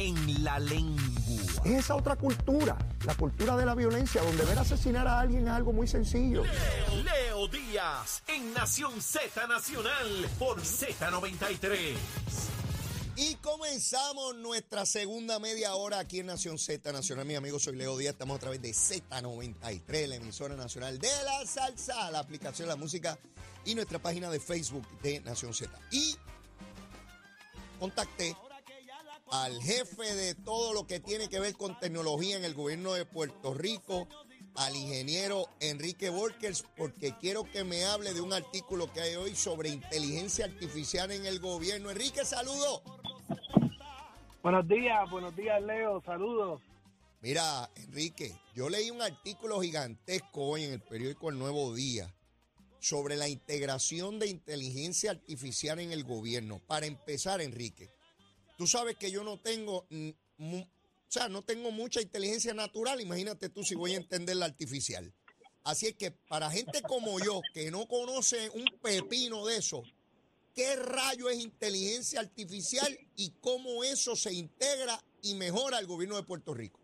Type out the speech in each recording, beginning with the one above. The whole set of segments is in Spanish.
en la lengua. Es esa otra cultura, la cultura de la violencia, donde ver asesinar a alguien es algo muy sencillo. Leo, Leo Díaz en Nación Z Nacional por Z93. Y comenzamos nuestra segunda media hora aquí en Nación Z Nacional. Mi amigo, soy Leo Díaz. Estamos a través de Z93, la emisora nacional de la salsa, la aplicación de la música y nuestra página de Facebook de Nación Z. Y contacté al jefe de todo lo que tiene que ver con tecnología en el gobierno de Puerto Rico, al ingeniero Enrique Volkers, porque quiero que me hable de un artículo que hay hoy sobre inteligencia artificial en el gobierno. Enrique, saludo. Buenos días, buenos días, Leo, saludos. Mira, Enrique, yo leí un artículo gigantesco hoy en el periódico El Nuevo Día sobre la integración de inteligencia artificial en el gobierno. Para empezar, Enrique, tú sabes que yo no tengo, o sea, no tengo mucha inteligencia natural, imagínate tú si voy a entender la artificial. Así es que para gente como yo, que no conoce un pepino de eso, ¿qué rayo es inteligencia artificial y cómo eso se integra y mejora el gobierno de Puerto Rico?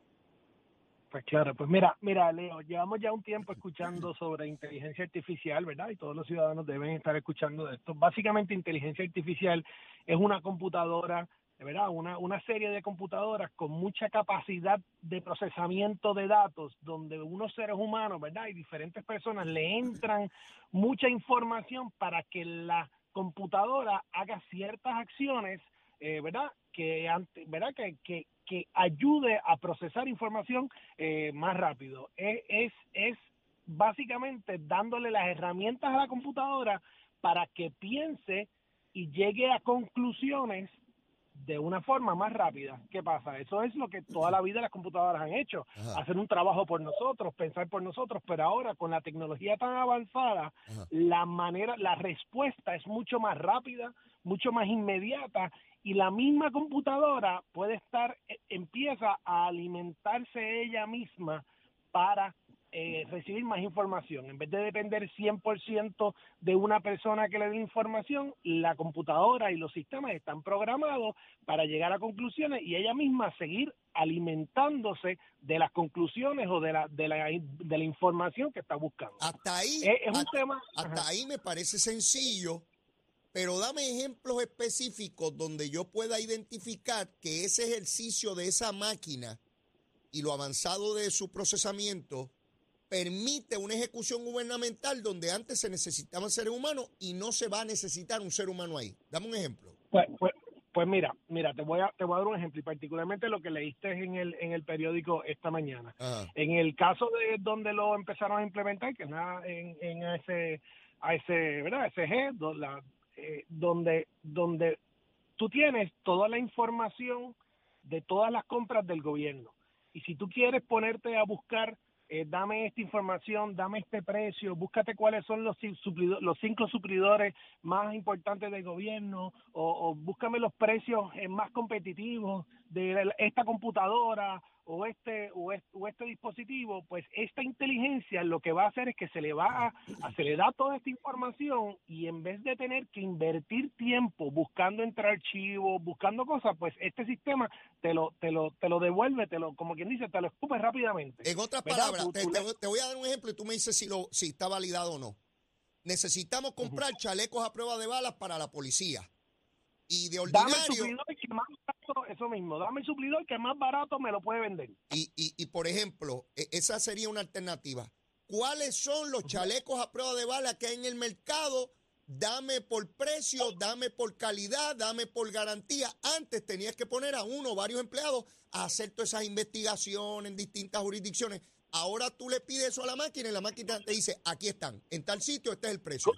Pues claro, pues mira, mira, Leo, llevamos ya un tiempo escuchando sobre inteligencia artificial, ¿verdad? Y todos los ciudadanos deben estar escuchando de esto. Básicamente, inteligencia artificial es una computadora, ¿verdad? Una, una serie de computadoras con mucha capacidad de procesamiento de datos, donde unos seres humanos, ¿verdad? Y diferentes personas le entran mucha información para que la computadora haga ciertas acciones, eh, ¿verdad? Que, ¿verdad? Que, que, que ayude a procesar información eh, más rápido. Es, es, es básicamente dándole las herramientas a la computadora para que piense y llegue a conclusiones de una forma más rápida. ¿Qué pasa? Eso es lo que toda la vida las computadoras han hecho, Ajá. hacer un trabajo por nosotros, pensar por nosotros, pero ahora con la tecnología tan avanzada, Ajá. la manera, la respuesta es mucho más rápida, mucho más inmediata y la misma computadora puede estar, eh, empieza a alimentarse ella misma para eh, recibir más información. En vez de depender 100% de una persona que le dé información, la computadora y los sistemas están programados para llegar a conclusiones y ella misma seguir alimentándose de las conclusiones o de la, de la, de la información que está buscando. Hasta ahí, Es, es un hasta, tema... hasta ahí me parece sencillo, pero dame ejemplos específicos donde yo pueda identificar que ese ejercicio de esa máquina y lo avanzado de su procesamiento permite una ejecución gubernamental donde antes se necesitaban seres humanos y no se va a necesitar un ser humano ahí. Dame un ejemplo. Pues, pues, pues mira, mira, te voy a te voy a dar un ejemplo y particularmente lo que leíste en el en el periódico esta mañana. Ajá. En el caso de donde lo empezaron a implementar, que es la- en, en ese a ese, ¿verdad? SG, do- la- eh, donde donde tú tienes toda la información de todas las compras del gobierno. Y si tú quieres ponerte a buscar eh, dame esta información, dame este precio, búscate cuáles son los, los cinco suplidores más importantes del gobierno o, o búscame los precios eh, más competitivos de esta computadora o este, o este o este dispositivo, pues esta inteligencia lo que va a hacer es que se le va a, a- se le da toda esta información y en vez de tener que invertir tiempo buscando entre archivos, buscando cosas, pues este sistema te lo te lo te lo devuelve, te lo como quien dice, te lo escupe rápidamente. En otras ¿Verdad? palabras, Tú- te, tú te le- voy- te voy a dar un ejemplo y tú me dices si, lo, si está validado o no. Necesitamos comprar chalecos a prueba de balas para la policía. Y de ordinario, eso mismo, dame el suplidor que más barato me lo puede vender. y, y, y por ejemplo, e- esa sería una alternativa. ¿Cuáles son los chalecos a prueba de bala que hay en el mercado? Dame por precio, dame por calidad, dame por garantía. Antes tenías que poner a uno o varios empleados a hacer todas esas investigaciones en distintas jurisdicciones. Ahora tú le pides eso a la máquina y la máquina te dice, aquí están, en tal sitio este es el precio.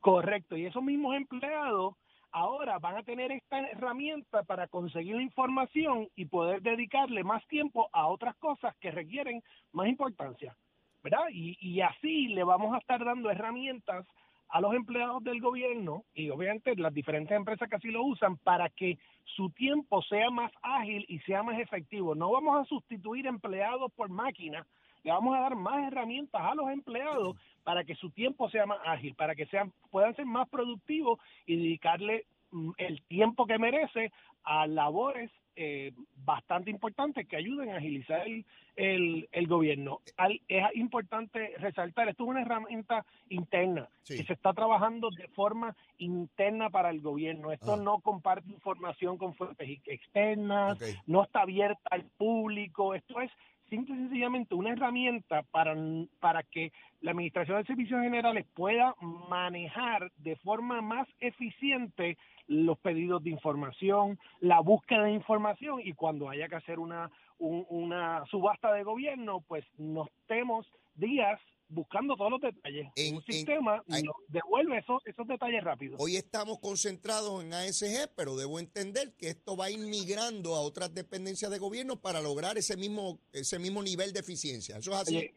Correcto, y esos mismos empleados ahora van a tener esta herramienta para conseguir la información y poder dedicarle más tiempo a otras cosas que requieren más importancia, ¿verdad? Y, y así le vamos a estar dando herramientas a los empleados del gobierno y obviamente las diferentes empresas que así lo usan para que su tiempo sea más ágil y sea más efectivo. No vamos a sustituir empleados por máquinas, le vamos a dar más herramientas a los empleados para que su tiempo sea más ágil, para que sean puedan ser más productivos y dedicarle mm, el tiempo que merece a labores eh, bastante importantes que ayuden a agilizar el, el, gobierno. es importante resaltar, esto es una herramienta interna que se está trabajando de forma interna para el gobierno. Esto ah. no comparte información con fuentes externas, no está abierta al público, esto es simple y sencillamente una herramienta para, para que la Administración de Servicios Generales pueda manejar de forma más eficiente los pedidos de información, la búsqueda de información y cuando haya que hacer una, una subasta de gobierno, pues nos temos días buscando todos los detalles. En, un sistema nos devuelve esos, esos detalles rápidos. Hoy estamos concentrados en ASG, pero debo entender que esto va inmigrando a otras dependencias de gobierno para lograr ese mismo, ese mismo nivel de eficiencia. ¿Eso es así?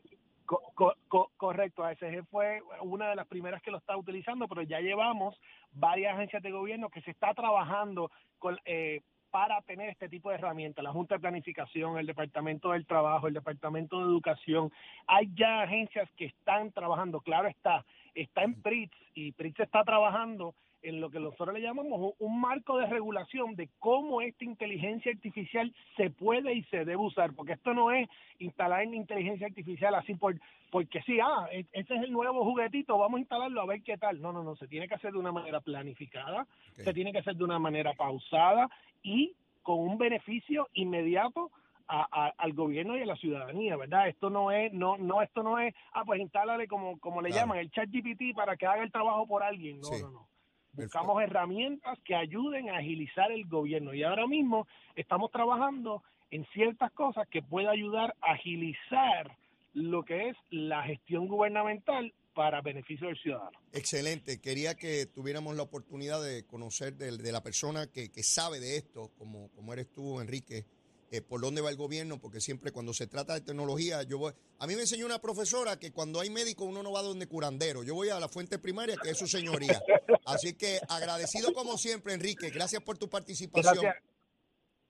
correcto, ASG fue una de las primeras que lo está utilizando, pero ya llevamos varias agencias de gobierno que se está trabajando con, eh, para tener este tipo de herramientas, la Junta de Planificación, el Departamento del Trabajo, el Departamento de Educación. Hay ya agencias que están trabajando, claro está, está en PRITS y PRITS está trabajando en lo que nosotros le llamamos un marco de regulación de cómo esta inteligencia artificial se puede y se debe usar, porque esto no es instalar en inteligencia artificial así por porque sí, ah, e, ese es el nuevo juguetito, vamos a instalarlo a ver qué tal. No, no, no, se tiene que hacer de una manera planificada, se tiene que hacer de una manera pausada y con un beneficio inmediato al gobierno y a la ciudadanía, ¿verdad? Esto no es, no, no, esto no es, ah, pues instálale como, como le llaman, el chat GPT para que haga el trabajo por alguien. No, no, no. Buscamos herramientas que ayuden a agilizar el gobierno y ahora mismo estamos trabajando en ciertas cosas que pueden ayudar a agilizar lo que es la gestión gubernamental para beneficio del ciudadano. Excelente. Quería que tuviéramos la oportunidad de conocer de, la persona que, que, sabe de esto, como, como eres tú, Enrique, eh, por dónde va el gobierno, porque siempre cuando se trata de tecnología, yo voy. A mí me enseñó una profesora que cuando hay médico uno no va donde curandero, yo voy a la fuente primaria, que es su señoría. Así que agradecido como siempre, Enrique. Gracias por tu participación.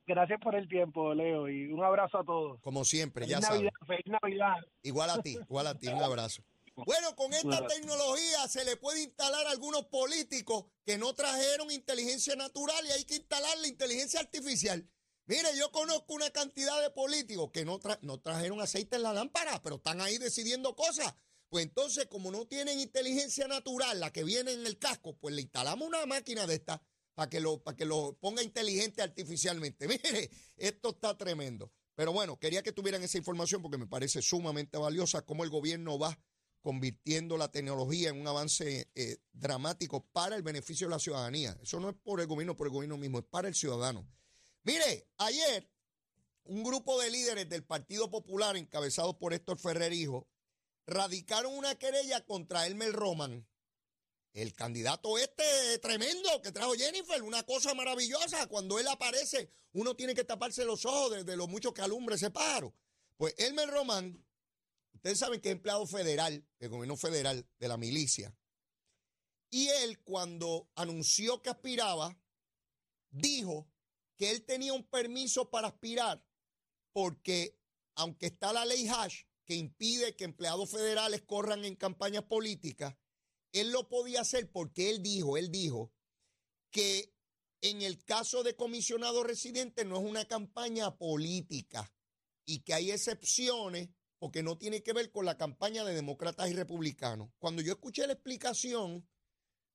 Gracias. por el tiempo, Leo, y un abrazo a todos. Como siempre, ya sabes. Feliz Navidad. Igual a ti, igual a ti, un abrazo. Bueno, con esta tecnología se le puede instalar a algunos políticos que no trajeron inteligencia natural y hay que instalar la inteligencia artificial. Mire, yo conozco una cantidad de políticos que no, no trajeron aceite en la lámpara, pero están ahí decidiendo cosas. Pues entonces, como no tienen inteligencia natural, la que viene en el casco, pues le instalamos una máquina de esta para que lo, que lo ponga inteligente artificialmente. Mire, esto está tremendo. Pero bueno, quería que tuvieran esa información porque me parece sumamente valiosa cómo el gobierno va convirtiendo la tecnología en un avance eh, dramático para el beneficio de la ciudadanía. Eso no es por el gobierno, por el gobierno mismo, es para el ciudadano. Mire, ayer un grupo de líderes del Partido Popular, encabezados por Héctor Ferrer Hijo, radicaron una querella contra Elmer Roman, el candidato este tremendo que trajo Jennifer, una cosa maravillosa. Cuando él aparece, uno tiene que taparse los ojos de, de lo mucho que alumbre ese pájaro. Pues Elmer Roman, ustedes saben que es empleado federal, del gobierno federal, de la milicia. Y él, cuando anunció que aspiraba, dijo que él tenía un permiso para aspirar porque aunque está la ley Hash que impide que empleados federales corran en campañas políticas, él lo podía hacer porque él dijo, él dijo que en el caso de comisionado residente no es una campaña política y que hay excepciones porque no tiene que ver con la campaña de demócratas y republicanos. Cuando yo escuché la explicación,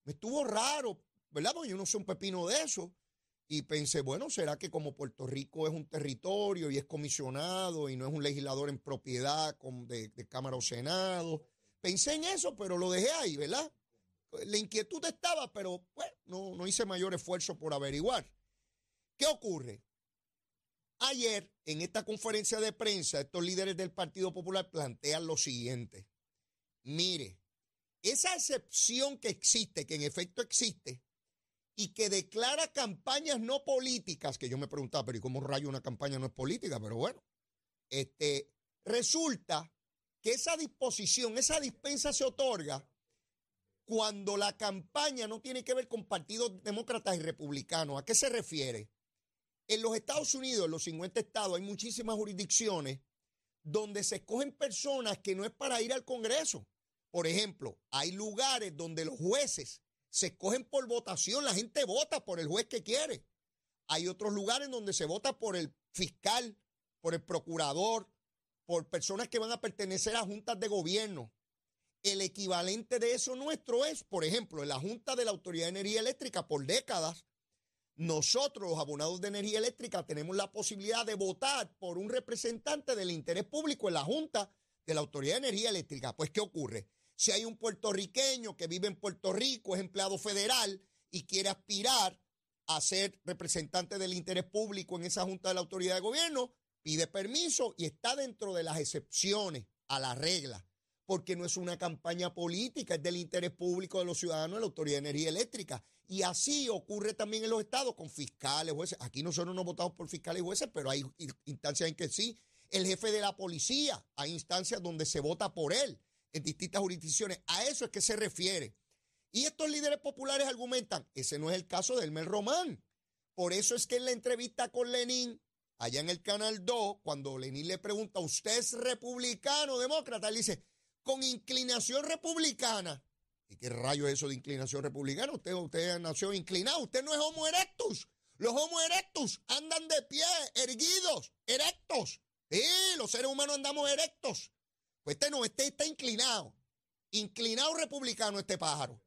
me estuvo raro, ¿verdad? Porque yo no soy un pepino de eso. Y pensé, bueno, ¿será que como Puerto Rico es un territorio y es comisionado y no es un legislador en propiedad de, de Cámara o Senado? Pensé en eso, pero lo dejé ahí, ¿verdad? La inquietud estaba, pero bueno, no, no hice mayor esfuerzo por averiguar. ¿Qué ocurre? Ayer, en esta conferencia de prensa, estos líderes del Partido Popular plantean lo siguiente. Mire, esa excepción que existe, que en efecto existe, y que declara campañas no políticas, que yo me preguntaba, pero ¿y cómo rayo una campaña no es política? Pero bueno, este, resulta que esa disposición, esa dispensa se otorga cuando la campaña no tiene que ver con partidos demócratas y republicanos. ¿A qué se refiere? En los Estados Unidos, en los 50 estados, hay muchísimas jurisdicciones donde se escogen personas que no es para ir al Congreso. Por ejemplo, hay lugares donde los jueces se escogen por votación, la gente vota por el juez que quiere. Hay otros lugares donde se vota por el fiscal, por el procurador, por personas que van a pertenecer a juntas de gobierno. El equivalente de eso nuestro es, por ejemplo, en la Junta de la Autoridad de Energía Eléctrica por décadas, nosotros los abonados de energía eléctrica tenemos la posibilidad de votar por un representante del interés público en la Junta de la Autoridad de Energía Eléctrica. Pues, ¿qué ocurre? Si hay un puertorriqueño que vive en Puerto Rico, es empleado federal y quiere aspirar a ser representante del interés público en esa Junta de la Autoridad de Gobierno, pide permiso y está dentro de las excepciones a la regla, porque no es una campaña política, es del interés público de los ciudadanos de la Autoridad de Energía Eléctrica. Y así ocurre también en los estados con fiscales, jueces. Aquí nosotros no votamos por fiscales y jueces, pero hay instancias en que sí. El jefe de la policía, hay instancias donde se vota por él en distintas jurisdicciones. A eso es que se refiere. Y estos líderes populares argumentan, ese no es el caso de Elmer Román. Por eso es que en la entrevista con Lenin, allá en el Canal 2, cuando Lenin le pregunta, ¿usted es republicano o demócrata? Él dice, con inclinación republicana. ¿Y qué rayo es eso de inclinación republicana? Usted, usted nació inclinado, usted no es homo erectus. Los homo erectus andan de pie, erguidos, erectos. Sí, los seres humanos andamos erectos. Pues este no, este está inclinado. Inclinado republicano este pájaro.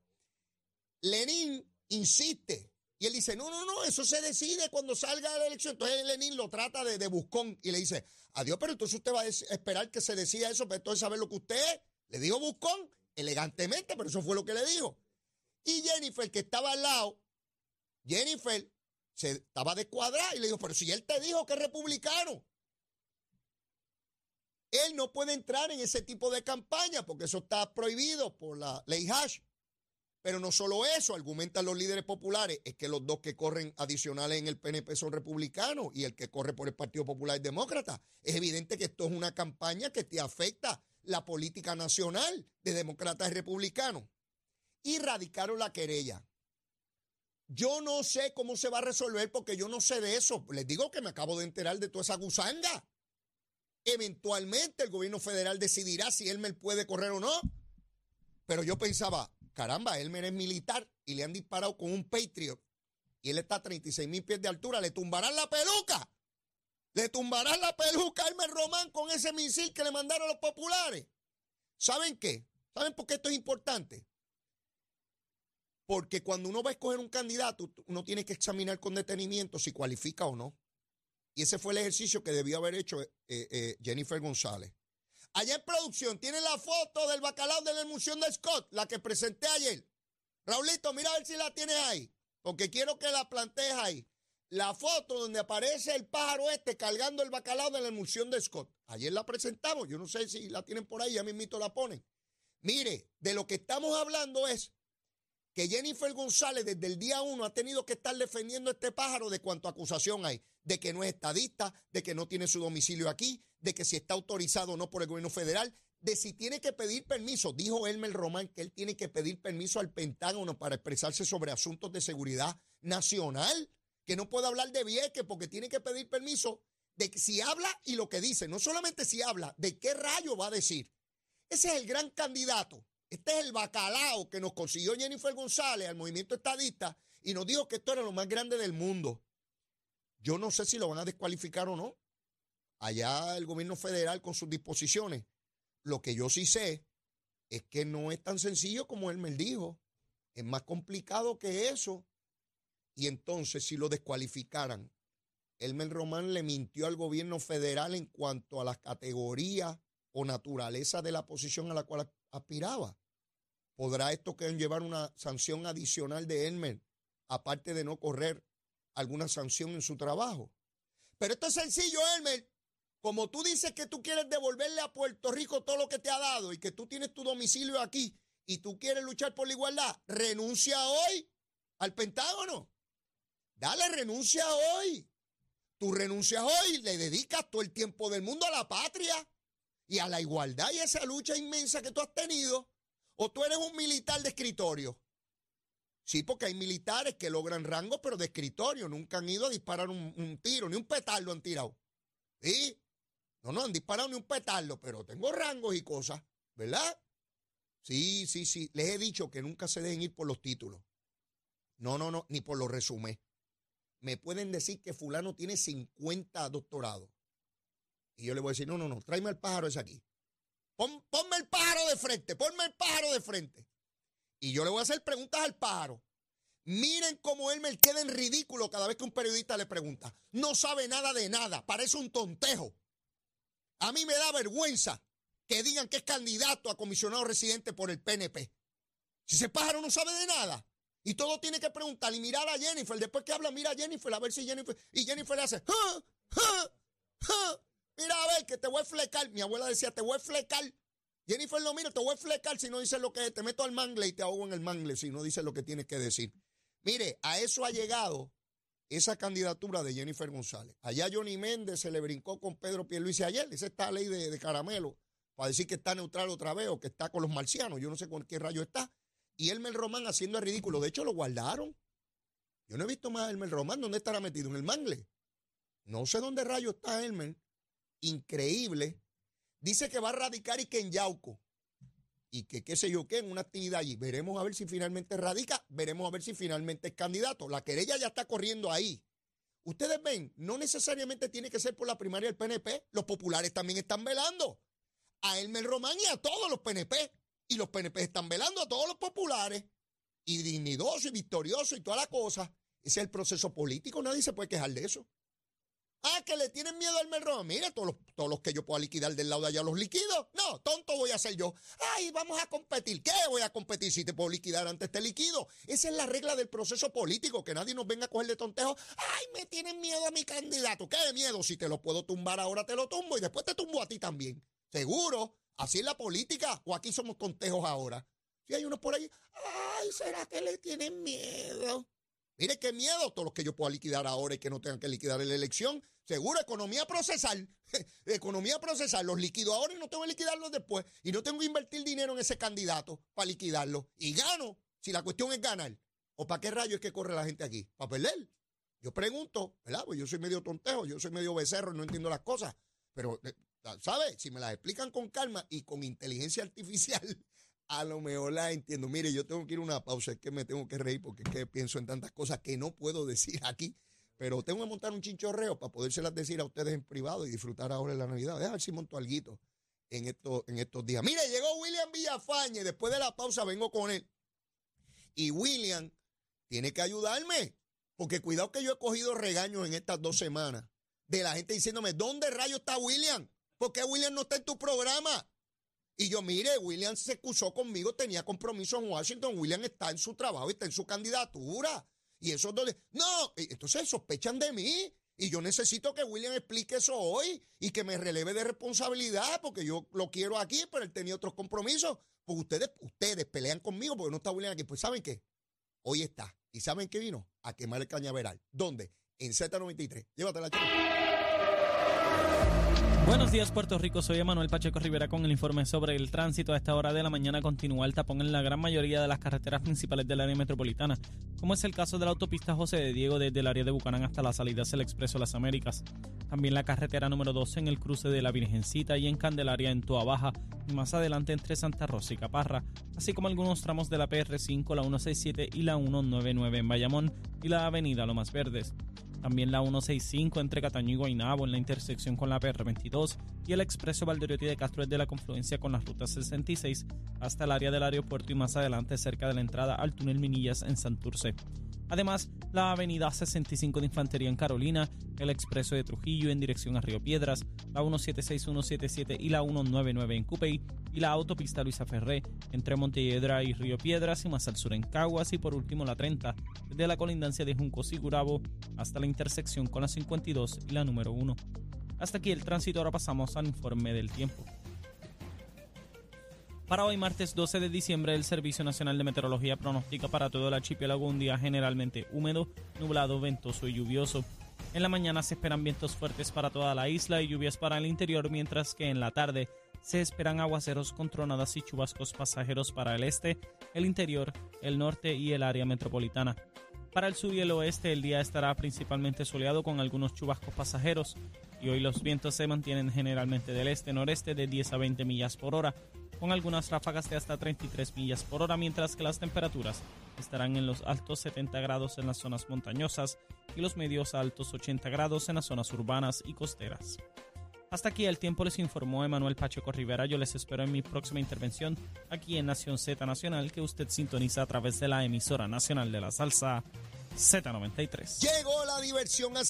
Lenin insiste. Y él dice, no, no, no, eso se decide cuando salga de la elección. Entonces Lenin lo trata de, de buscón y le dice, adiós, pero entonces usted va a esperar que se decida eso, pero entonces saber lo que usted Le dijo buscón elegantemente, pero eso fue lo que le dijo. Y Jennifer, que estaba al lado, Jennifer se estaba de cuadrar y le dijo, pero si él te dijo que es republicano, él no puede entrar en ese tipo de campaña porque eso está prohibido por la ley Hash. Pero no solo eso, argumentan los líderes populares, es que los dos que corren adicionales en el PNP son republicanos y el que corre por el Partido Popular es demócrata. Es evidente que esto es una campaña que te afecta la política nacional de demócratas y republicanos. Y radicaron la querella. Yo no sé cómo se va a resolver porque yo no sé de eso. Les digo que me acabo de enterar de toda esa gusanga. Eventualmente el gobierno federal decidirá si Elmer puede correr o no. Pero yo pensaba, caramba, Elmer es militar y le han disparado con un Patriot y él está a 36 mil pies de altura, le tumbarán la peluca. Le tumbarán la peluca a Elmer Román con ese misil que le mandaron los populares. ¿Saben qué? ¿Saben por qué esto es importante? Porque cuando uno va a escoger un candidato, uno tiene que examinar con detenimiento si cualifica o no. Y ese fue el ejercicio que debió haber hecho eh, eh, Jennifer González. Allá en producción tiene la foto del bacalao de la emulsión de Scott, la que presenté ayer. Raulito, mira a ver si la tienes ahí, porque quiero que la plantees ahí. La foto donde aparece el pájaro este cargando el bacalao de la emulsión de Scott. Ayer la presentamos, yo no sé si la tienen por ahí, ya mismito la ponen. Mire, de lo que estamos hablando es que Jennifer González desde el día uno ha tenido que estar defendiendo a este pájaro de cuanto acusación hay, de que no es estadista, de que no tiene su domicilio aquí, de que si está autorizado o no por el gobierno federal, de si tiene que pedir permiso. Dijo Elmer Román que él tiene que pedir permiso al Pentágono para expresarse sobre asuntos de seguridad nacional, que no puede hablar de Vieques porque tiene que pedir permiso de si habla y lo que dice, no solamente si habla, de qué rayo va a decir. Ese es el gran candidato este es el bacalao que nos consiguió Jennifer González al movimiento estadista y nos dijo que esto era lo más grande del mundo. Yo no sé si lo van a descualificar o no. Allá el gobierno federal con sus disposiciones. Lo que yo sí sé es que no es tan sencillo como él me dijo. Es más complicado que eso. Y entonces, si lo descualificaran, Elmer Román le mintió al gobierno federal en cuanto a las categorías o naturaleza de la posición a la cual aspiraba. ¿Podrá esto llevar una sanción adicional de Elmer, aparte de no correr alguna sanción en su trabajo? Pero esto es sencillo, Elmer. Como tú dices que tú quieres devolverle a Puerto Rico todo lo que te ha dado y que tú tienes tu domicilio aquí y tú quieres luchar por la igualdad, renuncia hoy al Pentágono. Dale, renuncia hoy. Tú renuncias hoy, le dedicas todo el tiempo del mundo a la patria y a la igualdad y a esa lucha inmensa que tú has tenido? ¿O tú eres un militar de escritorio? Sí, porque hay militares que logran rango, pero de escritorio. Nunca han ido a disparar un, tiro, ni un petardo han tirado. ¿Sí? No, no han disparado ni un petardo, pero tengo rangos y cosas, ¿verdad? Sí, sí, sí. Les he dicho que nunca se dejen ir por los títulos. No, no, no, ni por lo resumé. Me pueden decir que fulano tiene 50 doctorados. Y yo le voy a decir, no, no, no, tráeme el pájaro ese aquí. ponme el pájaro de frente, ponme el pájaro de frente. Y yo le voy a hacer preguntas al pájaro. Miren cómo él me queda en ridículo cada vez que un periodista le pregunta. No sabe nada de nada, parece un tontejo. A mí me da vergüenza que digan que es candidato a comisionado residente por el PNP. Si ese pájaro no sabe de nada. Y todo tiene que preguntar y mirar a Jennifer. Después que habla, mira a Jennifer a ver si Jennifer. Y Jennifer le hace. Mira a ver que te voy a flecar. Mi abuela decía, te voy a flecar. Jennifer lo mira, te voy a flecar si no dices lo que es. Te meto al mangle y te ahogo en el mangle si no dices lo que tienes que decir. Mire, a eso ha llegado esa candidatura de Jennifer González. Allá Johnny Méndez se le brincó con Pedro Pierluisi ayer. Esa está ley de, caramelo para decir que está neutral otra vez o que está con los marcianos. Yo no sé con qué rayo está y Elmer Román haciendo el ridículo. De hecho, lo guardaron. Yo no he visto más a Elmer Román. ¿Dónde estará metido? En el mangle. No sé dónde rayo está Elmer. Increíble. Dice que va a radicar y que en Yauco. Y que qué sé yo qué, en una actividad allí. Veremos a ver si finalmente radica. Veremos a ver si finalmente es candidato. La querella ya está corriendo ahí. Ustedes ven, no necesariamente tiene que ser por la primaria del PNP. Los populares también están velando. A Elmer Román y a todos los PNP. Y los PNP están velando a todos los populares. Y dignidoso y victorioso y toda la cosa. Ese es el proceso político. Nadie se puede quejar de eso. Ah, que le tienen miedo al merro. Mira, todos los, todos los que yo pueda liquidar del lado de allá los liquido. No, tonto voy a ser yo. Ay, vamos a competir. ¿Qué voy a competir si te puedo liquidar antes te liquido? Esa es la regla del proceso político, que nadie nos venga a coger de tontejo. Ay, me tienen miedo a mi candidato. ¿Qué miedo? Si te lo puedo tumbar ahora, te lo tumbo y después te tumbo a ti también. Seguro. Así es la política. O aquí somos contejos ahora. Si hay unos por ahí, ay, ¿será que le tienen miedo? Mire qué miedo, todos los que yo pueda liquidar ahora y que no tengan que liquidar en la elección. Seguro, economía procesal. economía procesal. Los liquido ahora y no tengo que liquidarlos después. Y no tengo que invertir dinero en ese candidato para liquidarlo. Y gano, si la cuestión es ganar. ¿O para qué rayos es que corre la gente aquí? ¿Para perder? Yo pregunto, ¿verdad? Pues yo soy medio tontejo, yo soy medio becerro no entiendo las cosas. Pero eh, ¿Sabes? Si me las explican con calma y con inteligencia artificial, a lo mejor la entiendo. Mire, yo tengo que ir a una pausa, es que me tengo que reír porque es que pienso en tantas cosas que no puedo decir aquí. Pero tengo que montar un chinchorreo para podérselas decir a ustedes en privado y disfrutar ahora de la Navidad. Deja ver si monto algo en, estos, en estos días. Mire, llegó William Villafañe. Después de la pausa vengo con él. Y William tiene que ayudarme. Porque cuidado que yo he cogido regaños en estas dos semanas de la gente diciéndome, ¿dónde rayo está William? ¿Por qué William no está en tu programa? Y yo, mire, William se excusó conmigo, tenía compromiso en Washington, William está en su trabajo, está en su candidatura. Y eso donde, no, entonces sospechan de mí. Y yo necesito que William explique eso hoy y que me releve de responsabilidad, porque yo lo quiero aquí, pero él tenía otros compromisos. Pues ustedes, ustedes pelean conmigo porque no está William aquí. Pues ¿saben qué? Hoy está. ¿Y saben qué vino? A quemar el cañaveral. ¿Dónde? En Z93. Llévatela, chica. Buenos días Puerto Rico, soy Emanuel Pacheco Rivera con el informe sobre el tránsito. A esta hora de la mañana continúa el tapón en la gran mayoría de las carreteras principales del área metropolitana, como es el caso de la autopista José de Diego desde el área de Bucanán hasta la salida del Expreso Las Américas. También la carretera número 12 en el cruce de la Virgencita y en Candelaria en Toa Baja, y más adelante entre Santa Rosa y Caparra, así como algunos tramos de la PR5, la 167 y la 199 en Bayamón y la avenida Lomas Verdes. También la 165 entre Cataño y Guaynabo en la intersección con la PR22 y el expreso Valderiotti de Castro es de la confluencia con la ruta 66 hasta el área del aeropuerto y más adelante cerca de la entrada al túnel Minillas en Santurce. Además, la avenida 65 de Infantería en Carolina, el expreso de Trujillo en dirección a Río Piedras, la 176, 177 y la 199 en Cupey y la autopista Luisa Ferré entre Montelledra y Río Piedras y más al sur en Caguas y por último la 30 desde la colindancia de Juncos y Gurabo hasta la intersección con la 52 y la número 1. Hasta aquí el tránsito, ahora pasamos al informe del tiempo. Para hoy, martes 12 de diciembre, el Servicio Nacional de Meteorología pronostica para todo el archipiélago un día generalmente húmedo, nublado, ventoso y lluvioso. En la mañana se esperan vientos fuertes para toda la isla y lluvias para el interior, mientras que en la tarde se esperan aguaceros con tronadas y chubascos pasajeros para el este, el interior, el norte y el área metropolitana. Para el sur y el oeste el día estará principalmente soleado con algunos chubascos pasajeros y hoy los vientos se mantienen generalmente del este-noreste de 10 a 20 millas por hora con algunas ráfagas de hasta 33 millas por hora, mientras que las temperaturas estarán en los altos 70 grados en las zonas montañosas y los medios altos 80 grados en las zonas urbanas y costeras. Hasta aquí el tiempo les informó Emanuel Pacheco Rivera. Yo les espero en mi próxima intervención aquí en Nación Z Nacional, que usted sintoniza a través de la emisora nacional de la salsa Z93. Llegó la diversión a